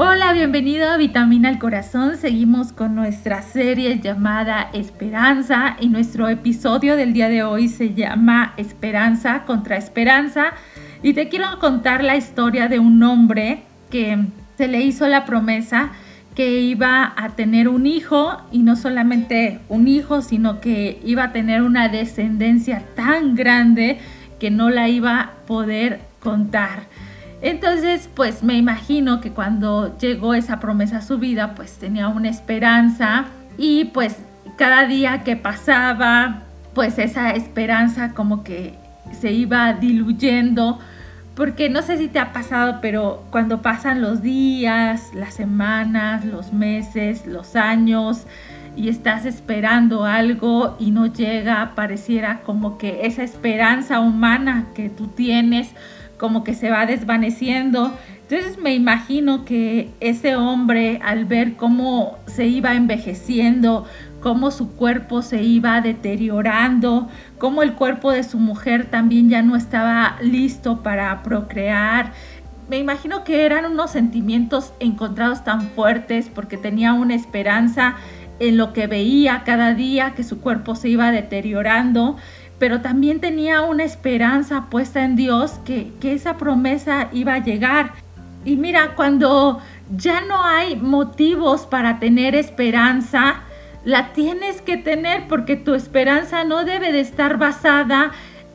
Hola, bienvenido a Vitamina al Corazón. Seguimos con nuestra serie llamada Esperanza y nuestro episodio del día de hoy se llama Esperanza contra Esperanza. Y te quiero contar la historia de un hombre que se le hizo la promesa que iba a tener un hijo y no solamente un hijo, sino que iba a tener una descendencia tan grande que no la iba a poder contar. Entonces, pues me imagino que cuando llegó esa promesa a su vida, pues tenía una esperanza y pues cada día que pasaba, pues esa esperanza como que se iba diluyendo, porque no sé si te ha pasado, pero cuando pasan los días, las semanas, los meses, los años, y estás esperando algo y no llega, pareciera como que esa esperanza humana que tú tienes, como que se va desvaneciendo. Entonces me imagino que ese hombre al ver cómo se iba envejeciendo, cómo su cuerpo se iba deteriorando, cómo el cuerpo de su mujer también ya no estaba listo para procrear. Me imagino que eran unos sentimientos encontrados tan fuertes porque tenía una esperanza en lo que veía cada día, que su cuerpo se iba deteriorando pero también tenía una esperanza puesta en Dios que, esa promesa iba a llegar. Y mira, cuando ya no hay motivos para tener esperanza, la tienes que tener porque tu esperanza no debe de estar basada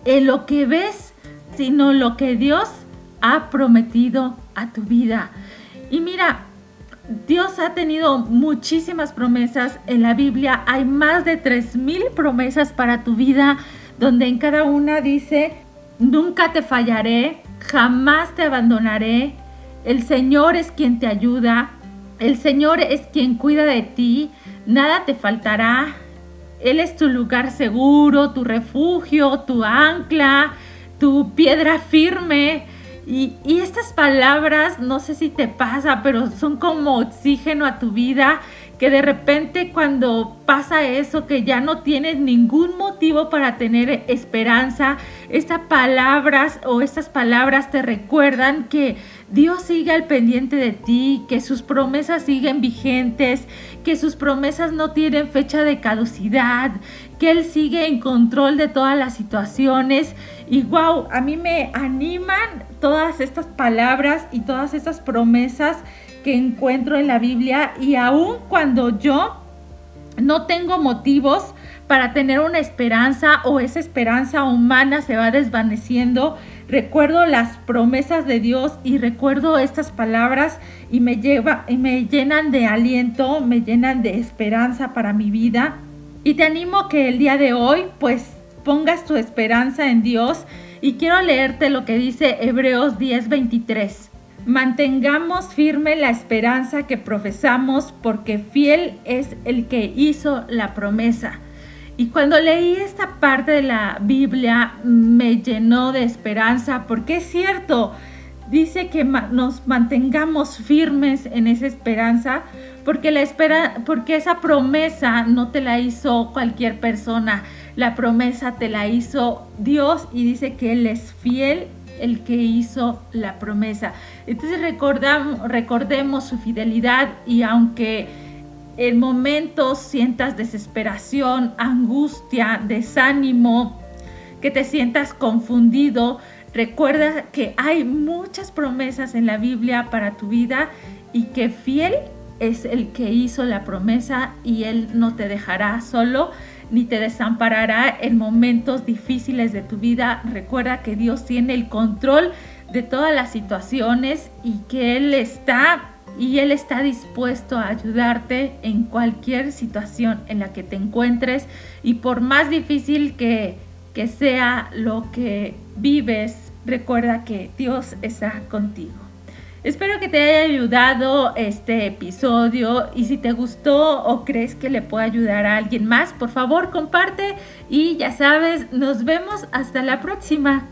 en lo que ves, sino lo que Dios ha prometido a tu vida. Y mira, Dios ha tenido muchísimas promesas en la Biblia. Hay más de 3.000 promesas para tu vida donde en cada una dice, nunca te fallaré, jamás te abandonaré, el Señor es quien te ayuda, el Señor es quien cuida de ti, nada te faltará, Él es tu lugar seguro, tu refugio, tu ancla, tu piedra firme. Y, estas palabras, no sé si te pasa, pero son como oxígeno a tu vida que de repente cuando pasa eso, que ya no tienes ningún motivo para tener esperanza, estas palabras o estas palabras te recuerdan que Dios sigue al pendiente de ti, que sus promesas siguen vigentes, que sus promesas no tienen fecha de caducidad, que Él sigue en control de todas las situaciones. Y wow, a mí me animan todas estas palabras y todas estas promesas que encuentro en la Biblia y aun cuando yo no tengo motivos para tener una esperanza o esa esperanza humana se va desvaneciendo, recuerdo las promesas de Dios y recuerdo estas palabras y me lleva y me llenan de aliento, me llenan de esperanza para mi vida. Y te animo que el día de hoy pues pongas tu esperanza en Dios y quiero leerte lo que dice Hebreos 10:23. Mantengamos firme la esperanza que profesamos porque fiel es el que hizo la promesa. Y cuando leí esta parte de la Biblia me llenó de esperanza porque es cierto, dice que nos mantengamos firmes en esa esperanza porque la espera porque esa promesa no te la hizo cualquier persona, la promesa te la hizo Dios y dice que él es fiel el que hizo la promesa. Entonces recordemos su fidelidad y aunque en momentos sientas desesperación, angustia, desánimo, que te sientas confundido, recuerda que hay muchas promesas en la Biblia para tu vida y que fiel es el que hizo la promesa y Él no te dejará solo ni te desamparará en momentos difíciles de tu vida. Recuerda que Dios tiene el control de todas las situaciones y que Él está y Él está dispuesto a ayudarte en cualquier situación en la que te encuentres y por más difícil que, que sea lo que vives, recuerda que Dios está contigo. Espero que te haya ayudado este episodio y si te gustó o crees que le puede ayudar a alguien más, por favor comparte y ya sabes, nos vemos hasta la próxima.